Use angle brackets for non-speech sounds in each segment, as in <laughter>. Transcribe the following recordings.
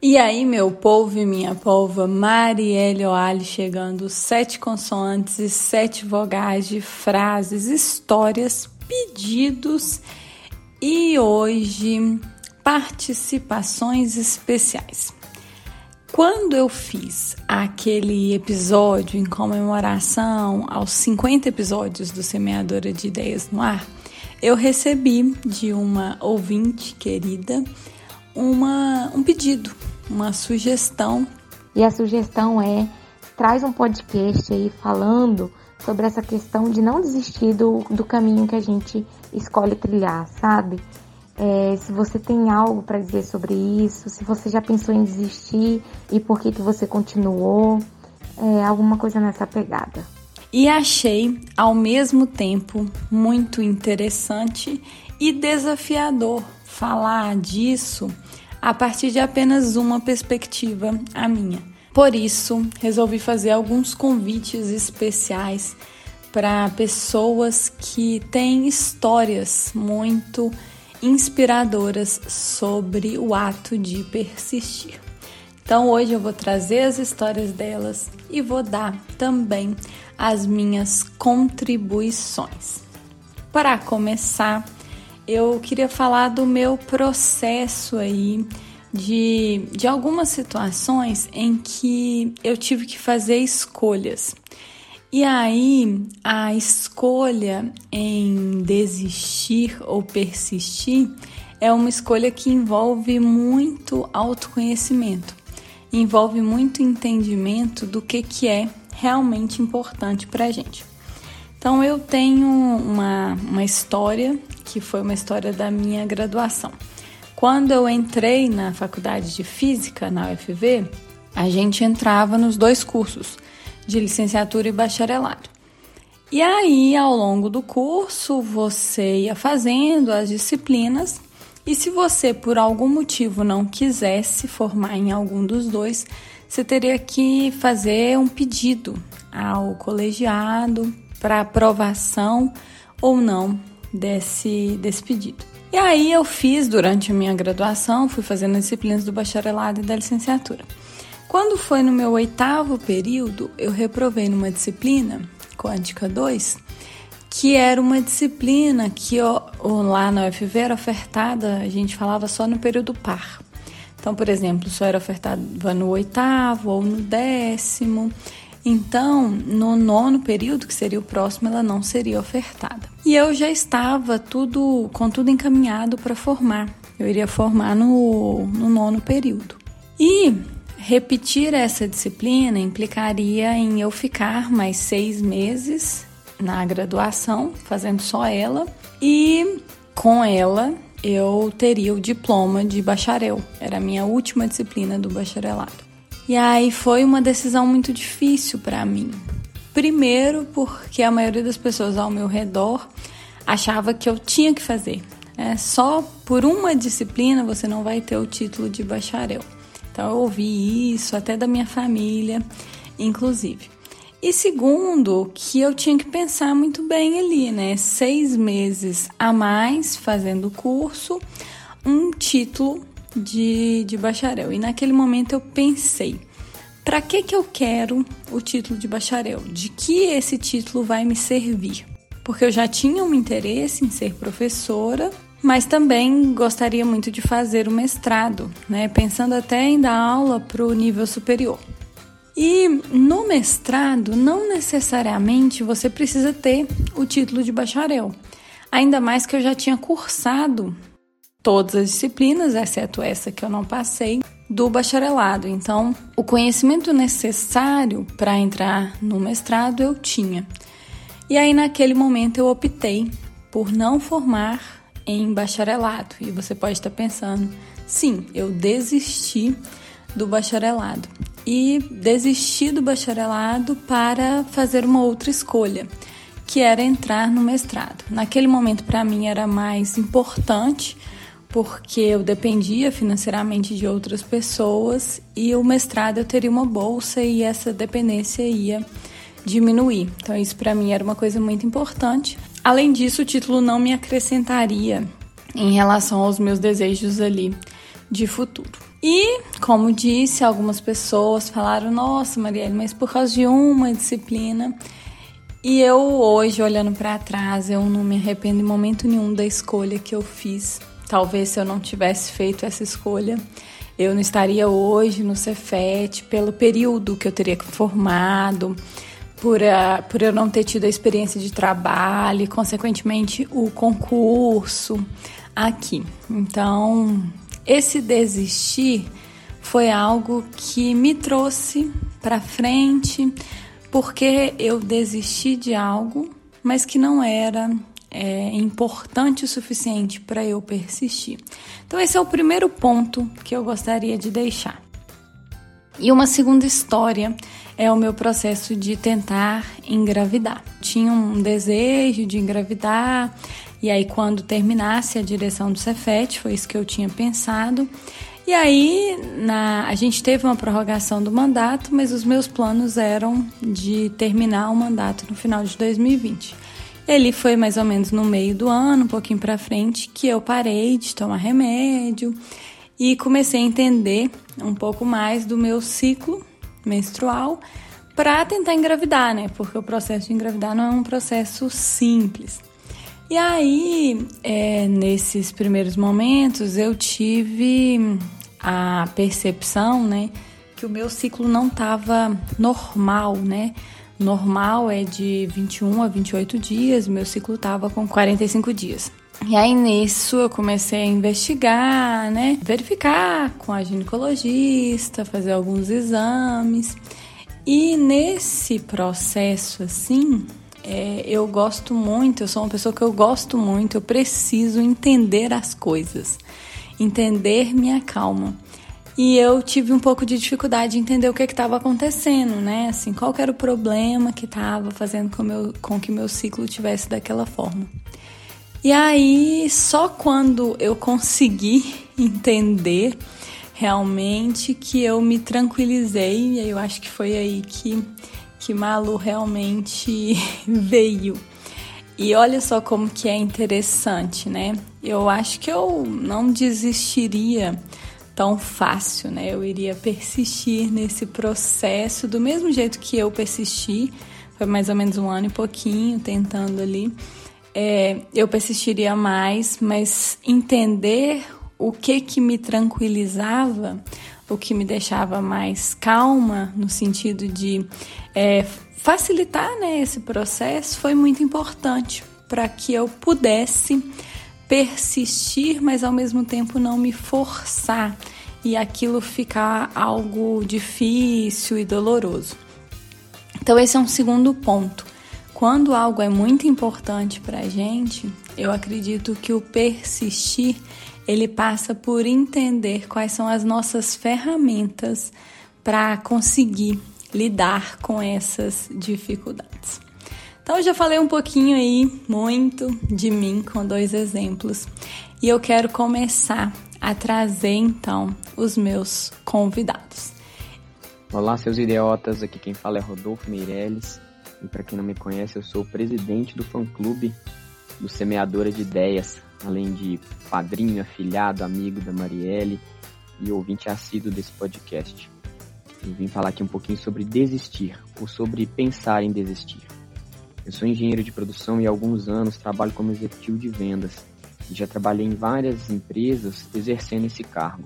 E aí, meu povo e minha polva, Marielle Oali chegando, sete consoantes e sete vogais de frases, histórias, pedidos e hoje participações especiais. Quando eu fiz aquele episódio em comemoração aos 50 episódios do Semeadora de Ideias no Ar, eu recebi de uma ouvinte querida uma, um pedido, uma sugestão. E a sugestão é: traz um podcast aí falando sobre essa questão de não desistir do, do caminho que a gente escolhe trilhar, sabe? É, se você tem algo para dizer sobre isso, se você já pensou em desistir e por que, que você continuou, é, alguma coisa nessa pegada. E achei ao mesmo tempo muito interessante e desafiador falar disso a partir de apenas uma perspectiva, a minha. Por isso, resolvi fazer alguns convites especiais para pessoas que têm histórias muito inspiradoras sobre o ato de persistir. Então hoje eu vou trazer as histórias delas e vou dar também as minhas contribuições. Para começar, eu queria falar do meu processo aí de, de algumas situações em que eu tive que fazer escolhas. E aí, a escolha em desistir ou persistir é uma escolha que envolve muito autoconhecimento, envolve muito entendimento do que, que é realmente importante para gente. Então, eu tenho uma, uma história que foi uma história da minha graduação. Quando eu entrei na faculdade de física, na UFV, a gente entrava nos dois cursos, de licenciatura e bacharelado. E aí, ao longo do curso, você ia fazendo as disciplinas, e se você por algum motivo não quisesse formar em algum dos dois, você teria que fazer um pedido ao colegiado para aprovação ou não desse, desse pedido. E aí eu fiz durante a minha graduação, fui fazendo disciplinas do bacharelado e da licenciatura. Quando foi no meu oitavo período, eu reprovei numa disciplina, Quântica 2, que era uma disciplina que eu, lá na UFV era ofertada, a gente falava só no período par. Então, por exemplo, só era ofertada no oitavo ou no décimo. Então, no nono período, que seria o próximo, ela não seria ofertada. E eu já estava tudo com tudo encaminhado para formar. Eu iria formar no, no nono período. E repetir essa disciplina implicaria em eu ficar mais seis meses na graduação, fazendo só ela, e com ela eu teria o diploma de bacharel. Era a minha última disciplina do bacharelado. E aí foi uma decisão muito difícil para mim. Primeiro, porque a maioria das pessoas ao meu redor achava que eu tinha que fazer. É, só por uma disciplina você não vai ter o título de bacharel. Então eu ouvi isso até da minha família, inclusive. E segundo, que eu tinha que pensar muito bem ali, né? Seis meses a mais fazendo o curso, um título de, de bacharel. E naquele momento eu pensei: para que, que eu quero o título de bacharel? De que esse título vai me servir? Porque eu já tinha um interesse em ser professora, mas também gostaria muito de fazer o mestrado, né? pensando até em dar aula para o nível superior. E no mestrado, não necessariamente você precisa ter o título de bacharel. Ainda mais que eu já tinha cursado todas as disciplinas, exceto essa que eu não passei, do bacharelado. Então, o conhecimento necessário para entrar no mestrado eu tinha. E aí, naquele momento, eu optei por não formar em bacharelado. E você pode estar pensando, sim, eu desisti do bacharelado. E desisti do bacharelado para fazer uma outra escolha, que era entrar no mestrado. Naquele momento, para mim, era mais importante porque eu dependia financeiramente de outras pessoas e o mestrado eu teria uma bolsa e essa dependência ia diminuir. Então isso para mim era uma coisa muito importante. Além disso, o título não me acrescentaria em relação aos meus desejos ali de futuro. E, como disse, algumas pessoas falaram: Nossa, Marielle, mas por causa de uma disciplina. E eu, hoje, olhando para trás, eu não me arrependo em momento nenhum da escolha que eu fiz. Talvez se eu não tivesse feito essa escolha, eu não estaria hoje no Cefet pelo período que eu teria formado, por, a, por eu não ter tido a experiência de trabalho e, consequentemente, o concurso aqui. Então, esse desistir foi algo que me trouxe para frente, porque eu desisti de algo, mas que não era é, importante o suficiente para eu persistir. Então, esse é o primeiro ponto que eu gostaria de deixar. E uma segunda história é o meu processo de tentar engravidar. Tinha um desejo de engravidar, e aí quando terminasse a direção do Cefet, foi isso que eu tinha pensado. E aí na, a gente teve uma prorrogação do mandato, mas os meus planos eram de terminar o mandato no final de 2020. Ele foi mais ou menos no meio do ano, um pouquinho para frente, que eu parei de tomar remédio e comecei a entender um pouco mais do meu ciclo menstrual para tentar engravidar, né? Porque o processo de engravidar não é um processo simples. E aí, é, nesses primeiros momentos, eu tive a percepção, né, que o meu ciclo não estava normal, né? Normal é de 21 a 28 dias, meu ciclo estava com 45 dias. E aí nisso eu comecei a investigar, né? Verificar com a ginecologista, fazer alguns exames. E nesse processo assim, é, eu gosto muito, eu sou uma pessoa que eu gosto muito, eu preciso entender as coisas, entender minha calma. E eu tive um pouco de dificuldade de entender o que estava acontecendo, né? Assim, qual era o problema que estava fazendo com, meu, com que meu ciclo tivesse daquela forma. E aí, só quando eu consegui <laughs> entender realmente que eu me tranquilizei, e eu acho que foi aí que, que Malu realmente <laughs> veio. E olha só como que é interessante, né? Eu acho que eu não desistiria tão fácil, né? Eu iria persistir nesse processo do mesmo jeito que eu persisti, foi mais ou menos um ano e pouquinho tentando ali. É, eu persistiria mais, mas entender o que que me tranquilizava, o que me deixava mais calma, no sentido de é, facilitar né, esse processo, foi muito importante para que eu pudesse persistir, mas ao mesmo tempo não me forçar e aquilo ficar algo difícil e doloroso. Então, esse é um segundo ponto. Quando algo é muito importante para a gente, eu acredito que o persistir ele passa por entender quais são as nossas ferramentas para conseguir lidar com essas dificuldades. Então, eu já falei um pouquinho aí, muito de mim, com dois exemplos, e eu quero começar a trazer então os meus convidados. Olá, seus idiotas, aqui quem fala é Rodolfo Meirelles, e para quem não me conhece, eu sou o presidente do fã-clube do Semeadora de Ideias, além de padrinho, afilhado, amigo da Marielle e ouvinte assíduo desse podcast. Eu vim falar aqui um pouquinho sobre desistir, ou sobre pensar em desistir. Eu sou engenheiro de produção e há alguns anos trabalho como executivo de vendas. Já trabalhei em várias empresas exercendo esse cargo.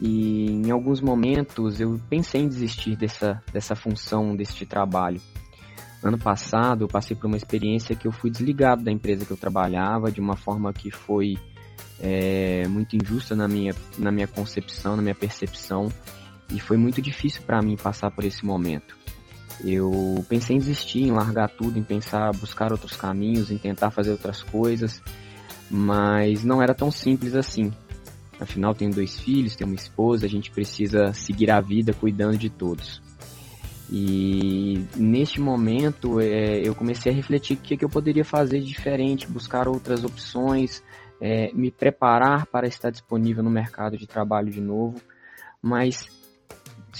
E em alguns momentos eu pensei em desistir dessa, dessa função, deste trabalho. Ano passado eu passei por uma experiência que eu fui desligado da empresa que eu trabalhava de uma forma que foi é, muito injusta na minha, na minha concepção, na minha percepção. E foi muito difícil para mim passar por esse momento. Eu pensei em desistir, em largar tudo, em pensar, buscar outros caminhos, em tentar fazer outras coisas, mas não era tão simples assim. Afinal, tenho dois filhos, tenho uma esposa, a gente precisa seguir a vida cuidando de todos. E neste momento é, eu comecei a refletir o que, que eu poderia fazer de diferente, buscar outras opções, é, me preparar para estar disponível no mercado de trabalho de novo, mas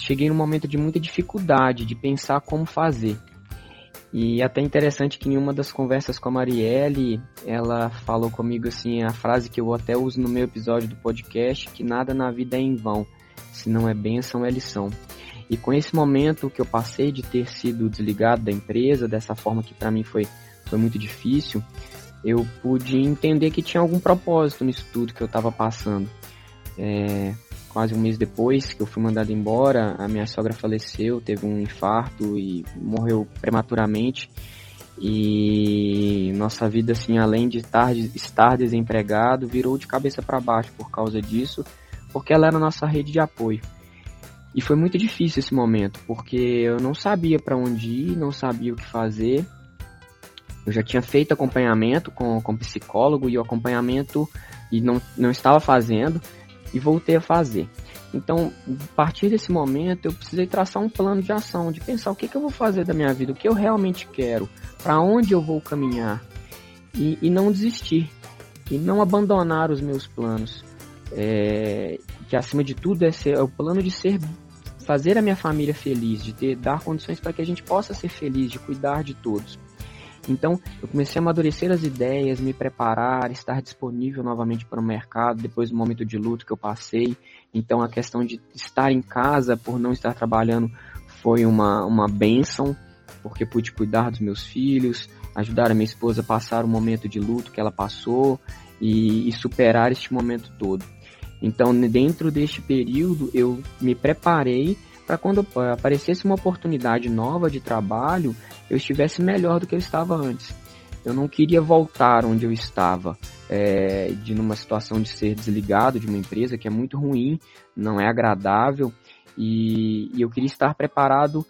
cheguei num momento de muita dificuldade de pensar como fazer. E até interessante que em uma das conversas com a Marielle, ela falou comigo assim, a frase que eu até uso no meu episódio do podcast, que nada na vida é em vão. Se não é bênção, é lição. E com esse momento que eu passei de ter sido desligado da empresa, dessa forma que para mim foi, foi muito difícil, eu pude entender que tinha algum propósito nisso tudo que eu estava passando. É, quase um mês depois que eu fui mandado embora, a minha sogra faleceu, teve um infarto e morreu prematuramente. E nossa vida, assim, além de estar, estar desempregado, virou de cabeça para baixo por causa disso, porque ela era a nossa rede de apoio. E foi muito difícil esse momento, porque eu não sabia para onde ir, não sabia o que fazer. Eu já tinha feito acompanhamento com, com psicólogo e o acompanhamento e não, não estava fazendo e voltei a fazer. Então, a partir desse momento, eu precisei traçar um plano de ação, de pensar o que, que eu vou fazer da minha vida, o que eu realmente quero, para onde eu vou caminhar e, e, não desistir e não abandonar os meus planos. É, que acima de tudo é, ser, é o plano de ser fazer a minha família feliz, de ter dar condições para que a gente possa ser feliz, de cuidar de todos. Então, eu comecei a amadurecer as ideias, me preparar, estar disponível novamente para o mercado depois do momento de luto que eu passei. Então, a questão de estar em casa por não estar trabalhando foi uma, uma benção, porque pude cuidar dos meus filhos, ajudar a minha esposa a passar o momento de luto que ela passou e, e superar este momento todo. Então, dentro deste período, eu me preparei para quando aparecesse uma oportunidade nova de trabalho, eu estivesse melhor do que eu estava antes. Eu não queria voltar onde eu estava, é, de numa situação de ser desligado de uma empresa que é muito ruim, não é agradável, e, e eu queria estar preparado,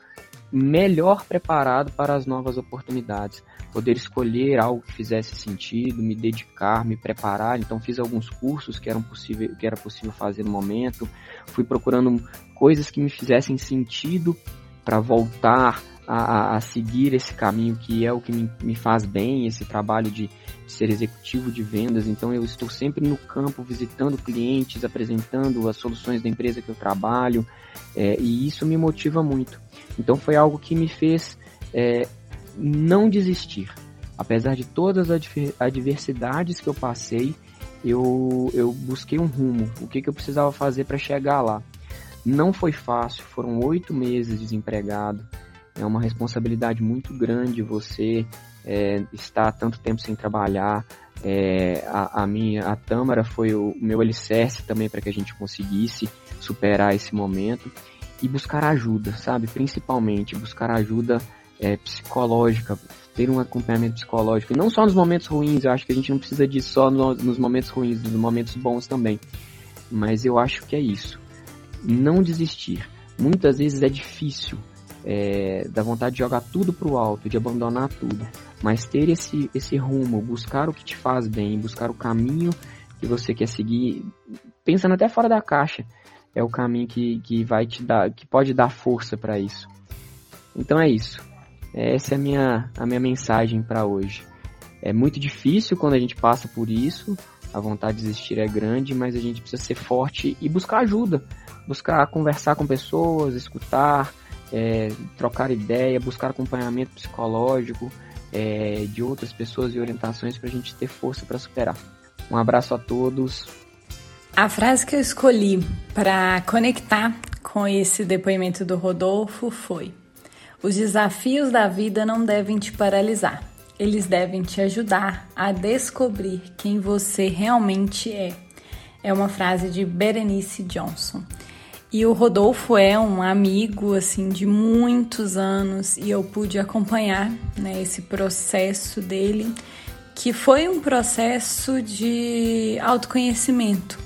melhor preparado para as novas oportunidades poder escolher algo que fizesse sentido, me dedicar, me preparar. Então fiz alguns cursos que eram possível, que era possível fazer no momento. Fui procurando coisas que me fizessem sentido para voltar a, a, seguir esse caminho que é o que me, me faz bem, esse trabalho de, de, ser executivo de vendas. Então eu estou sempre no campo visitando clientes, apresentando as soluções da empresa que eu trabalho, é, e isso me motiva muito. Então foi algo que me fez é, não desistir. Apesar de todas as adversidades que eu passei, eu, eu busquei um rumo, o que, que eu precisava fazer para chegar lá. Não foi fácil, foram oito meses desempregado, é uma responsabilidade muito grande você é, estar tanto tempo sem trabalhar. É, a, a, minha, a Tâmara foi o meu alicerce também para que a gente conseguisse superar esse momento e buscar ajuda, sabe? Principalmente buscar ajuda é, psicológica, ter um acompanhamento psicológico. E não só nos momentos ruins, eu acho que a gente não precisa disso só no, nos momentos ruins, nos momentos bons também. Mas eu acho que é isso. Não desistir. Muitas vezes é difícil, é, da vontade de jogar tudo pro alto, de abandonar tudo. Mas ter esse, esse rumo, buscar o que te faz bem, buscar o caminho que você quer seguir, pensando até fora da caixa, é o caminho que, que vai te dar, que pode dar força para isso. Então é isso. Essa é a minha, a minha mensagem para hoje. É muito difícil quando a gente passa por isso, a vontade de desistir é grande, mas a gente precisa ser forte e buscar ajuda, buscar conversar com pessoas, escutar, é, trocar ideia, buscar acompanhamento psicológico é, de outras pessoas e orientações para a gente ter força para superar. Um abraço a todos. A frase que eu escolhi para conectar com esse depoimento do Rodolfo foi: os desafios da vida não devem te paralisar, eles devem te ajudar a descobrir quem você realmente é. É uma frase de Berenice Johnson. E o Rodolfo é um amigo assim de muitos anos e eu pude acompanhar né, esse processo dele, que foi um processo de autoconhecimento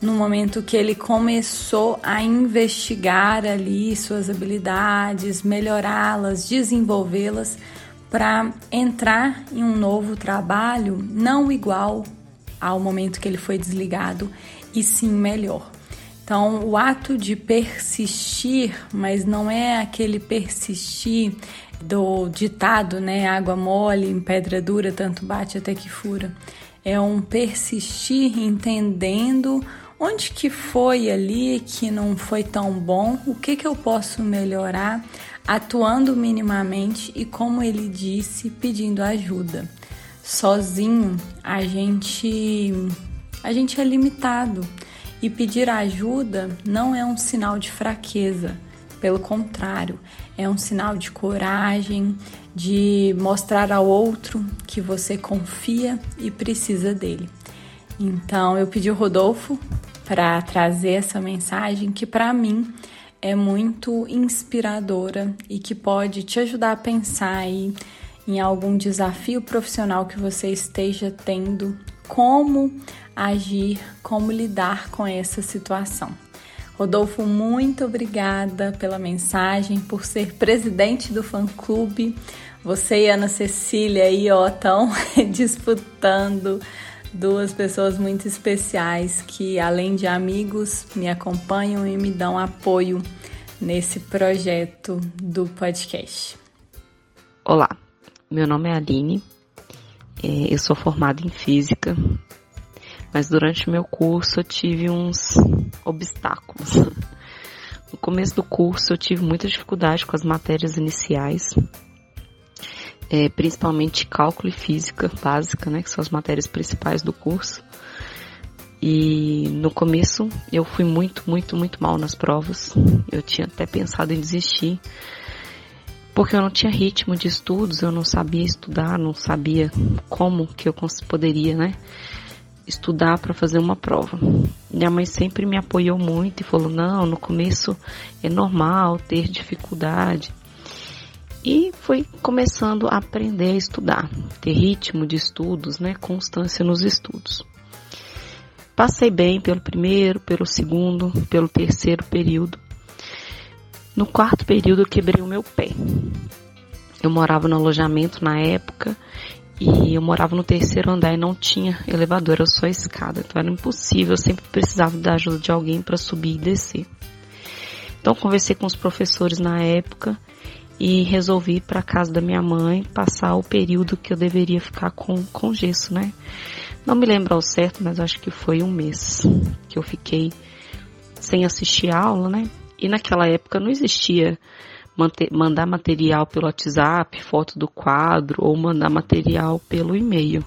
no momento que ele começou a investigar ali suas habilidades, melhorá-las, desenvolvê-las para entrar em um novo trabalho não igual ao momento que ele foi desligado e sim melhor. Então, o ato de persistir, mas não é aquele persistir do ditado, né? Água mole em pedra dura, tanto bate até que fura. É um persistir entendendo Onde que foi ali que não foi tão bom? O que que eu posso melhorar? Atuando minimamente e como ele disse, pedindo ajuda. Sozinho, a gente a gente é limitado E pedir ajuda não é um sinal de fraqueza, pelo contrário, é um sinal de coragem, de mostrar ao outro que você confia e precisa dele. Então, eu pedi o Rodolfo para trazer essa mensagem que para mim é muito inspiradora e que pode te ajudar a pensar aí em algum desafio profissional que você esteja tendo, como agir, como lidar com essa situação. Rodolfo, muito obrigada pela mensagem, por ser presidente do fã-clube. Você e Ana Cecília aí, ó, estão <laughs> disputando duas pessoas muito especiais que, além de amigos, me acompanham e me dão apoio nesse projeto do podcast. Olá, meu nome é Aline, eu sou formada em Física, mas durante meu curso eu tive uns obstáculos. No começo do curso eu tive muita dificuldade com as matérias iniciais, é, principalmente cálculo e física básica, né, que são as matérias principais do curso. E no começo eu fui muito, muito, muito mal nas provas. Eu tinha até pensado em desistir, porque eu não tinha ritmo de estudos, eu não sabia estudar, não sabia como que eu poderia, né, estudar para fazer uma prova. Minha mãe sempre me apoiou muito e falou: "Não, no começo é normal ter dificuldade". E fui começando a aprender a estudar, ter ritmo de estudos, né, constância nos estudos. Passei bem pelo primeiro, pelo segundo, pelo terceiro período. No quarto período quebrei o meu pé. Eu morava no alojamento na época e eu morava no terceiro andar e não tinha elevador, era só escada. Então era impossível, eu sempre precisava da ajuda de alguém para subir e descer. Então conversei com os professores na época e resolvi ir para casa da minha mãe passar o período que eu deveria ficar com, com gesso, né? Não me lembro ao certo, mas acho que foi um mês que eu fiquei sem assistir aula, né? E naquela época não existia mandar material pelo WhatsApp, foto do quadro ou mandar material pelo e-mail.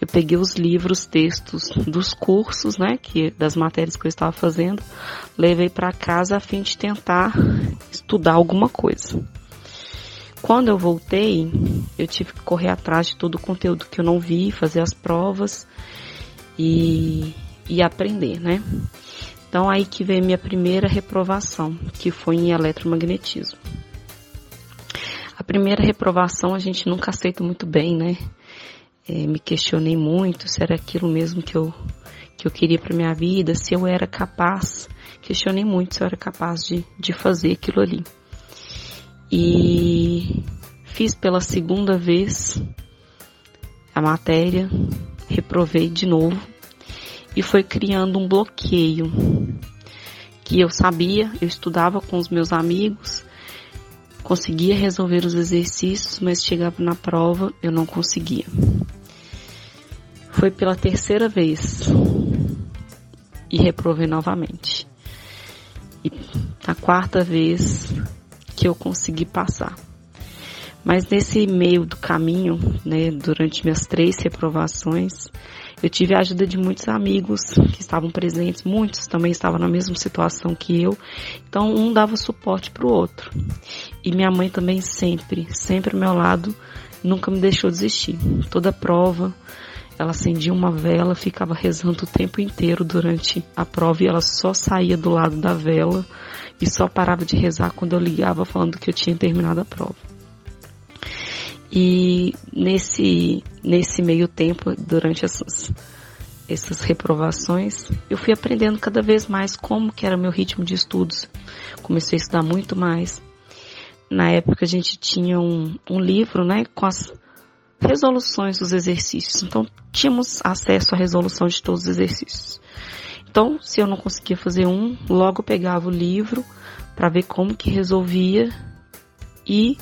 Eu peguei os livros, textos dos cursos, né, que das matérias que eu estava fazendo, levei para casa a fim de tentar estudar alguma coisa. Quando eu voltei, eu tive que correr atrás de todo o conteúdo que eu não vi, fazer as provas e, e aprender, né? Então aí que veio minha primeira reprovação, que foi em eletromagnetismo. A primeira reprovação a gente nunca aceita muito bem, né? É, me questionei muito se era aquilo mesmo que eu, que eu queria para minha vida, se eu era capaz. Questionei muito se eu era capaz de, de fazer aquilo ali. E fiz pela segunda vez a matéria, reprovei de novo e foi criando um bloqueio que eu sabia, eu estudava com os meus amigos, conseguia resolver os exercícios, mas chegava na prova eu não conseguia. Foi pela terceira vez e reprovei novamente. E a quarta vez que eu consegui passar. Mas nesse meio do caminho, né, durante minhas três reprovações, eu tive a ajuda de muitos amigos que estavam presentes, muitos também estavam na mesma situação que eu, então um dava suporte para o outro. E minha mãe também sempre, sempre ao meu lado, nunca me deixou desistir. Toda prova, ela acendia uma vela, ficava rezando o tempo inteiro durante a prova e ela só saía do lado da vela e só parava de rezar quando eu ligava falando que eu tinha terminado a prova. E nesse, nesse meio tempo, durante essas, essas reprovações, eu fui aprendendo cada vez mais como que era meu ritmo de estudos. Comecei a estudar muito mais. Na época a gente tinha um, um livro, né, com as resoluções dos exercícios. Então tínhamos acesso à resolução de todos os exercícios. Então, se eu não conseguia fazer um, logo pegava o livro para ver como que resolvia e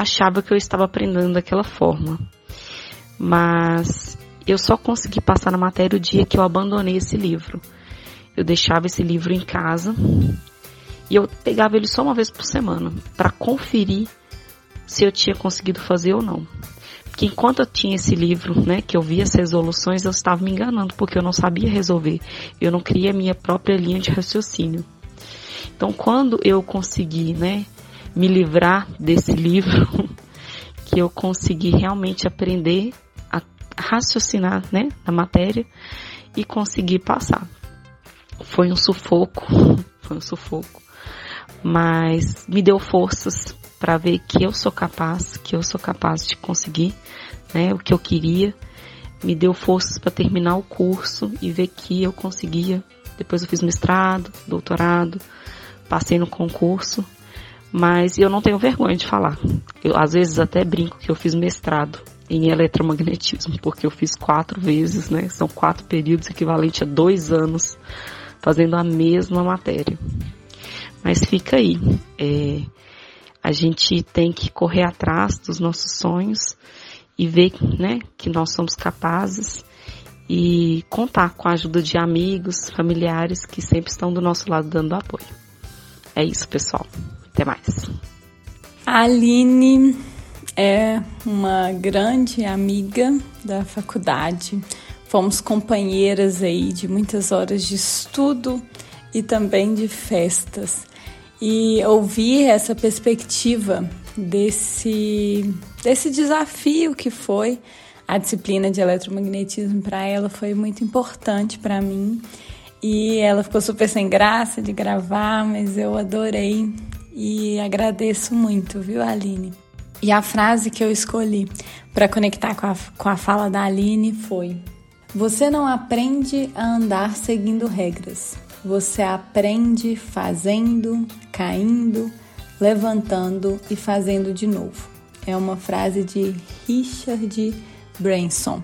achava que eu estava aprendendo daquela forma. Mas eu só consegui passar na matéria o dia que eu abandonei esse livro. Eu deixava esse livro em casa e eu pegava ele só uma vez por semana para conferir se eu tinha conseguido fazer ou não. que enquanto eu tinha esse livro, né, que eu via as resoluções, eu estava me enganando, porque eu não sabia resolver. Eu não criei a minha própria linha de raciocínio. Então, quando eu consegui, né, me livrar desse livro, <laughs> que eu consegui realmente aprender a raciocinar, né, na matéria e conseguir passar. Foi um sufoco, <laughs> foi um sufoco, mas me deu forças para ver que eu sou capaz, que eu sou capaz de conseguir, né, o que eu queria. Me deu forças para terminar o curso e ver que eu conseguia. Depois eu fiz mestrado, doutorado, passei no concurso, mas eu não tenho vergonha de falar. Eu às vezes até brinco que eu fiz mestrado em eletromagnetismo, porque eu fiz quatro vezes, né? São quatro períodos equivalente a dois anos fazendo a mesma matéria. Mas fica aí. É, a gente tem que correr atrás dos nossos sonhos e ver né, que nós somos capazes e contar com a ajuda de amigos, familiares que sempre estão do nosso lado dando apoio. É isso, pessoal. Até mais. A Aline é uma grande amiga da faculdade. Fomos companheiras aí de muitas horas de estudo e também de festas e ouvir essa perspectiva desse, desse desafio que foi a disciplina de eletromagnetismo para ela foi muito importante para mim. E ela ficou super sem graça de gravar, mas eu adorei e agradeço muito, viu, Aline? E a frase que eu escolhi para conectar com a, com a fala da Aline foi: Você não aprende a andar seguindo regras, você aprende fazendo, caindo, levantando e fazendo de novo. É uma frase de Richard Branson.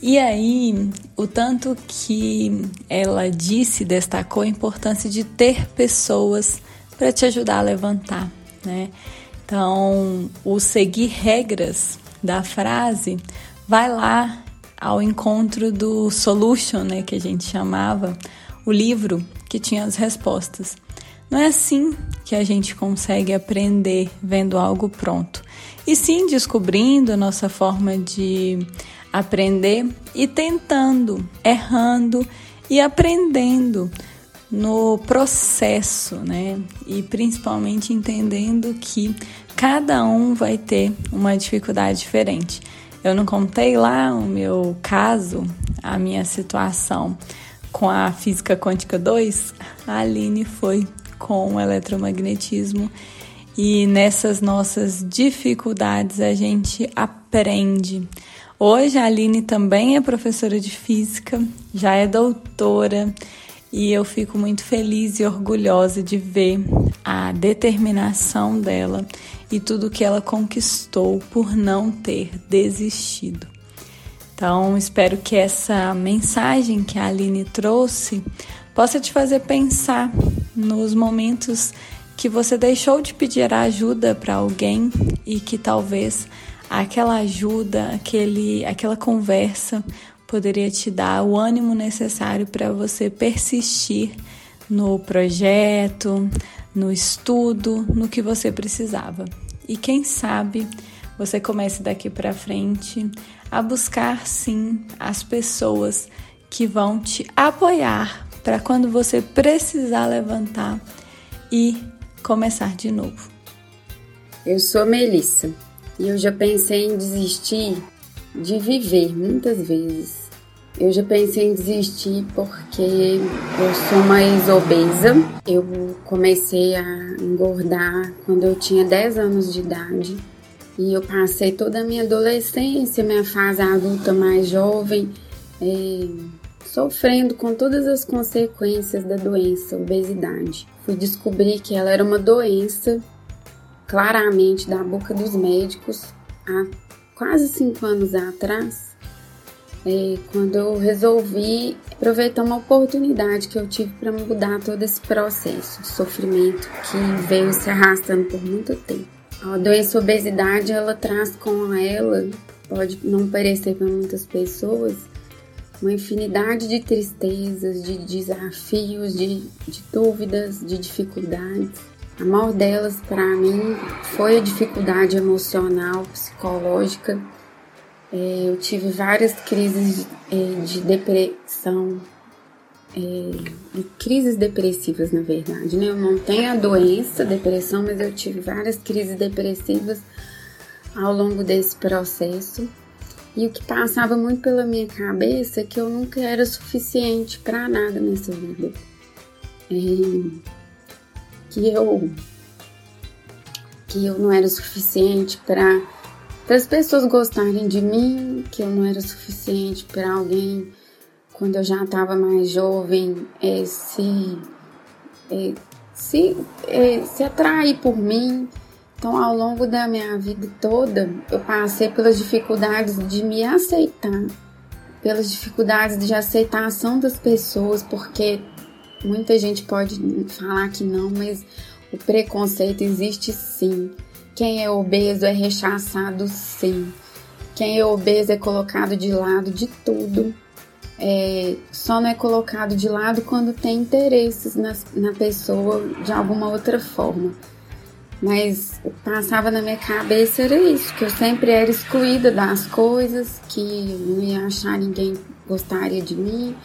E aí, o tanto que ela disse, destacou a importância de ter pessoas para te ajudar a levantar, né? Então, o seguir regras da frase vai lá ao encontro do solution, né, que a gente chamava, o livro que tinha as respostas. Não é assim que a gente consegue aprender vendo algo pronto. E sim descobrindo a nossa forma de aprender e tentando, errando e aprendendo no processo, né? E principalmente entendendo que cada um vai ter uma dificuldade diferente. Eu não contei lá o meu caso, a minha situação com a física quântica 2, a Aline foi com o eletromagnetismo e nessas nossas dificuldades a gente aprende. Hoje a Aline também é professora de física, já é doutora e eu fico muito feliz e orgulhosa de ver a determinação dela e tudo que ela conquistou por não ter desistido. Então, espero que essa mensagem que a Aline trouxe possa te fazer pensar nos momentos que você deixou de pedir ajuda para alguém e que talvez aquela ajuda, aquele, aquela conversa poderia te dar o ânimo necessário para você persistir no projeto, no estudo, no que você precisava. E quem sabe você comece daqui para frente a buscar sim as pessoas que vão te apoiar para quando você precisar levantar e começar de novo. Eu sou Melissa e eu já pensei em desistir de viver muitas vezes. Eu já pensei em desistir porque eu sou mais obesa. Eu comecei a engordar quando eu tinha 10 anos de idade e eu passei toda a minha adolescência, minha fase adulta mais jovem, é, sofrendo com todas as consequências da doença, obesidade. Fui descobrir que ela era uma doença, claramente da boca dos médicos, quase cinco anos atrás, é, quando eu resolvi aproveitar uma oportunidade que eu tive para mudar todo esse processo de sofrimento que veio se arrastando por muito tempo. A doença obesidade ela traz com ela, pode não parecer para muitas pessoas, uma infinidade de tristezas, de desafios, de, de dúvidas, de dificuldades. A maior delas para mim foi a dificuldade emocional, psicológica É, eu tive várias crises é, de depressão, é, crises depressivas, na verdade, né? Eu não tenho a doença, depressão, mas eu tive várias crises depressivas ao longo desse processo. E o que passava muito pela minha cabeça é que eu nunca era suficiente para nada nessa vida. É, que eu que eu não era suficiente para as pessoas gostarem de mim, que eu não era suficiente para alguém quando eu já estava mais jovem é, se é, se, é, se atrair por mim. Então, ao longo da minha vida toda, eu passei pelas dificuldades de me aceitar, pelas dificuldades de aceitação das pessoas, porque muita gente pode falar que não, mas o preconceito existe sim. Quem é obeso é rechaçado sim. Quem é obeso é colocado de lado de tudo. É, só não é colocado de lado quando tem interesses na, na pessoa de alguma outra forma. Mas o que passava na minha cabeça era isso, que eu sempre era excluída das coisas, que não ia achar ninguém gostaria de mim,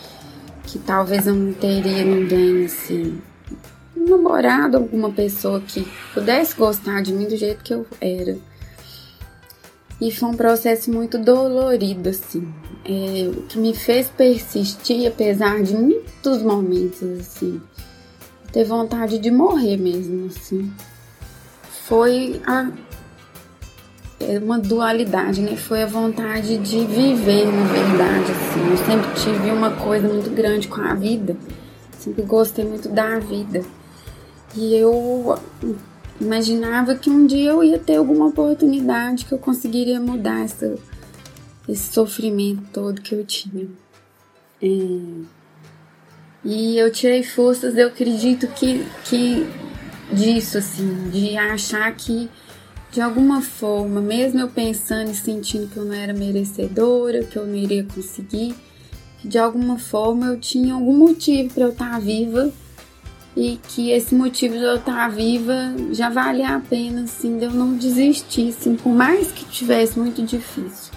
que talvez eu não teria ninguém assim, um namorado, alguma pessoa que pudesse gostar de mim do jeito que eu era. E foi um processo muito dolorido, assim. É, o que me fez persistir, apesar de muitos momentos, assim, ter vontade de morrer mesmo, assim foi a, é uma dualidade, né? Foi a vontade de viver, na verdade, assim. Eu sempre tive uma coisa muito grande com a vida. Sempre gostei muito da vida. E eu imaginava que um dia eu ia ter alguma oportunidade que eu conseguiria mudar essa, esse sofrimento todo que eu tinha. É, e eu tirei forças, eu acredito que, que disso, assim, de achar que de alguma forma, mesmo eu pensando e sentindo que eu não era merecedora, que eu não iria conseguir, de alguma forma eu tinha algum motivo para eu estar viva e que esse motivo de eu estar viva já valia a pena, assim, de eu não desistir, assim, por mais que tivesse muito difícil.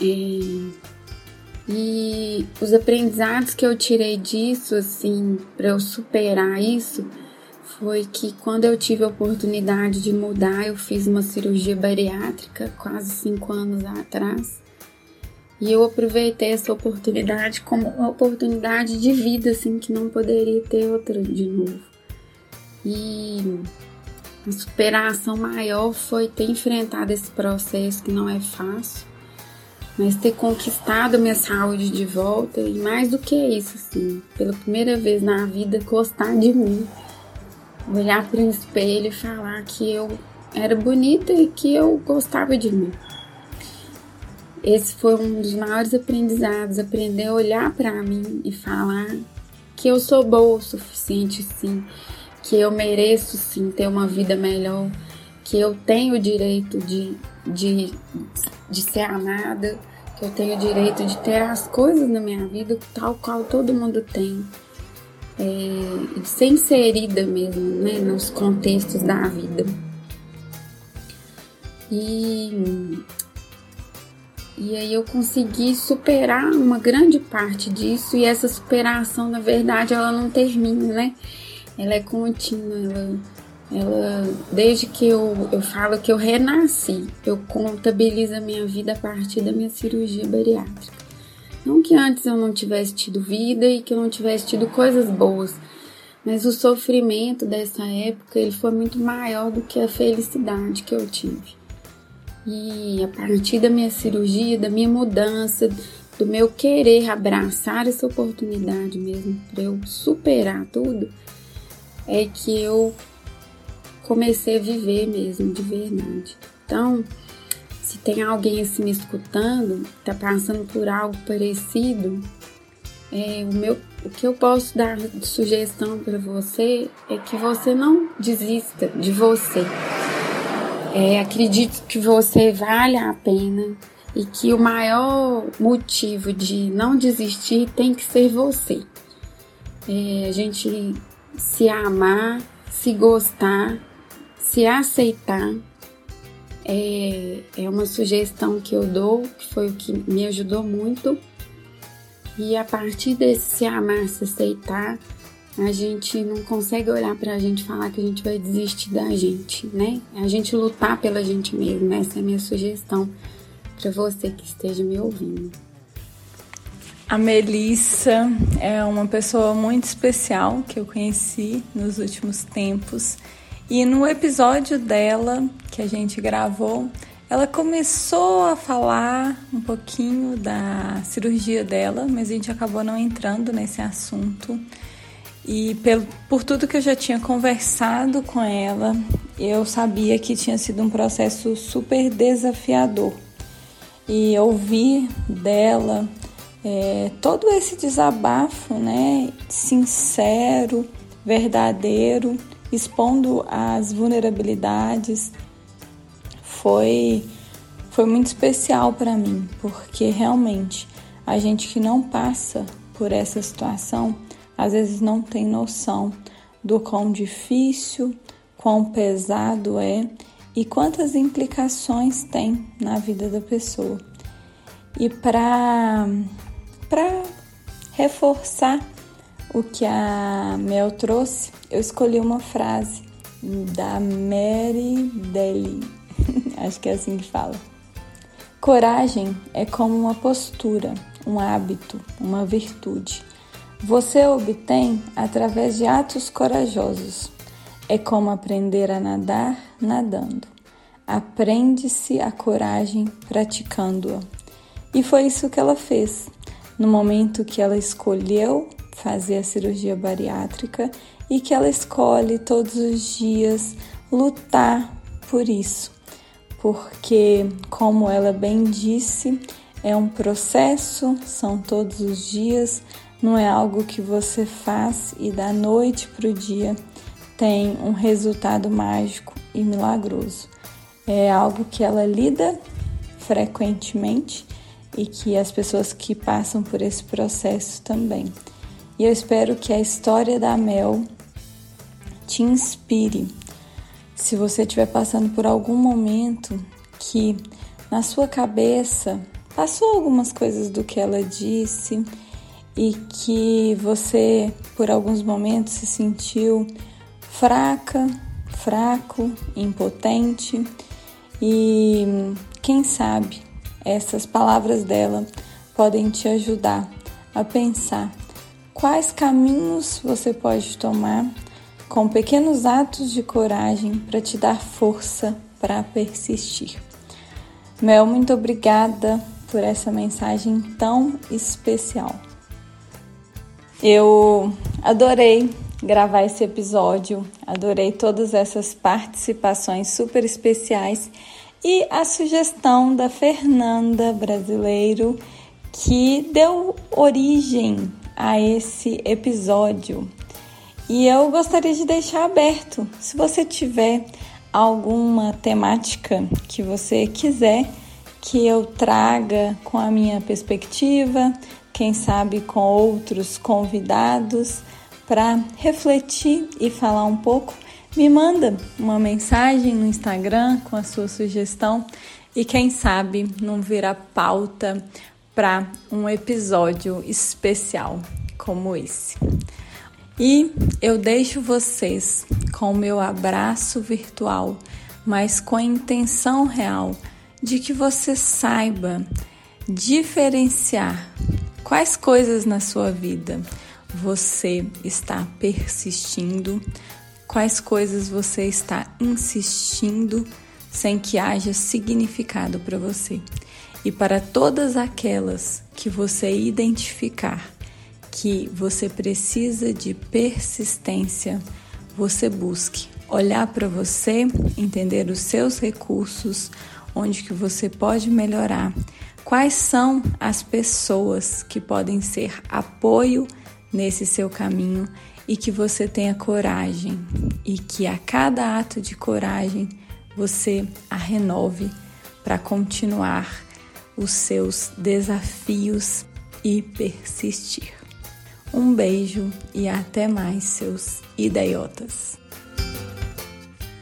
E, e os aprendizados que eu tirei disso, assim, para eu superar isso, foi que quando eu tive a oportunidade de mudar, eu fiz uma cirurgia bariátrica quase cinco anos atrás. E eu aproveitei essa oportunidade como uma oportunidade de vida, assim, que não poderia ter outra de novo. E a superação maior foi ter enfrentado esse processo que não é fácil, mas ter conquistado minha saúde de volta e mais do que isso, assim, pela primeira vez na vida, gostar de mim olhar para um espelho e falar que eu era bonita e que eu gostava de mim. Esse foi um dos maiores aprendizados, aprender a olhar para mim e falar que eu sou boa o suficiente sim, que eu mereço sim ter uma vida melhor, que eu tenho o direito de, de, de ser amada, que eu tenho o direito de ter as coisas na minha vida tal qual todo mundo tem é, ser inserida mesmo né, nos contextos da vida. E, e aí eu consegui superar uma grande parte disso, e essa superação, na verdade, ela não termina, né? Ela é contínua, ela, ela desde que eu, eu falo que eu renasci, eu contabilizo a minha vida a partir da minha cirurgia bariátrica. Não que antes eu não tivesse tido vida e que eu não tivesse tido coisas boas, mas o sofrimento dessa época ele foi muito maior do que a felicidade que eu tive. E a partir da minha cirurgia, da minha mudança, do meu querer abraçar essa oportunidade mesmo para eu superar tudo, é que eu comecei a viver mesmo de verdade. Então, se tem alguém assim me escutando, tá passando por algo parecido, é, o, meu, o que eu posso dar de sugestão para você é que você não desista de você. É, acredite que você vale a pena e que o maior motivo de não desistir tem que ser você. É, a gente se amar, se gostar, se aceitar é, é uma sugestão que eu dou, que foi o que me ajudou muito. E a partir desse se amar, se aceitar, a gente não consegue olhar pra gente e falar que a gente vai desistir da gente, né? A gente lutar pela gente mesmo. Essa é a minha sugestão para você que esteja me ouvindo. A Melissa é uma pessoa muito especial que eu conheci nos últimos tempos. E no episódio dela que a gente gravou, ela começou a falar um pouquinho da cirurgia dela, mas a gente acabou não entrando nesse assunto. E pelo, por tudo que eu já tinha conversado com ela, eu sabia que tinha sido um processo super desafiador. E ouvir dela é, todo esse desabafo, né, sincero, verdadeiro, expondo as vulnerabilidades, foi foi muito especial para mim, porque realmente a gente que não passa por essa situação às vezes não tem noção do quão difícil, quão pesado é e quantas implicações tem na vida da pessoa. E para para reforçar o que a Mel trouxe, eu escolhi uma frase da Mary Daly. <laughs> Acho que é assim que fala. Coragem é como uma postura, um hábito, uma virtude. Você obtém através de atos corajosos. É como aprender a nadar nadando. Aprende-se a coragem praticando-a. E foi isso que ela fez. No momento que ela escolheu fazer a cirurgia bariátrica e que ela escolhe todos os dias lutar por isso. Porque, como ela bem disse, é um processo, são todos os dias, não é algo que você faz e da noite para o dia tem um resultado mágico e milagroso. É algo que ela lida frequentemente e que as pessoas que passam por esse processo também. E eu espero que a história da Mel te inspire. Se você estiver passando por algum momento que na sua cabeça passou algumas coisas do que ela disse e que você por alguns momentos se sentiu fraca, fraco, impotente e quem sabe essas palavras dela podem te ajudar a pensar quais caminhos você pode tomar com pequenos atos de coragem para te dar força para persistir. Mel, muito obrigada por essa mensagem tão especial. Eu adorei gravar esse episódio, adorei todas essas participações super especiais e a sugestão da Fernanda Brasileiro que deu origem a esse episódio. E eu gostaria de deixar aberto, se você tiver alguma temática que você quiser que eu traga com a minha perspectiva, quem sabe com outros convidados para refletir e falar um pouco, me manda uma mensagem no Instagram com a sua sugestão e quem sabe não virá pauta para um episódio especial como esse. E eu deixo vocês com o meu abraço virtual, mas com a intenção real de que você saiba diferenciar Quais coisas na sua vida você está persistindo? Quais coisas você está insistindo sem que haja significado para você? E para todas aquelas que você identificar que você precisa de persistência, você busque olhar para você, entender os seus recursos, onde que você pode melhorar Quais são as pessoas que podem ser apoio nesse seu caminho e que você tenha coragem e que a cada ato de coragem você a renove para continuar os seus desafios e persistir. Um beijo e até mais, seus idiotas.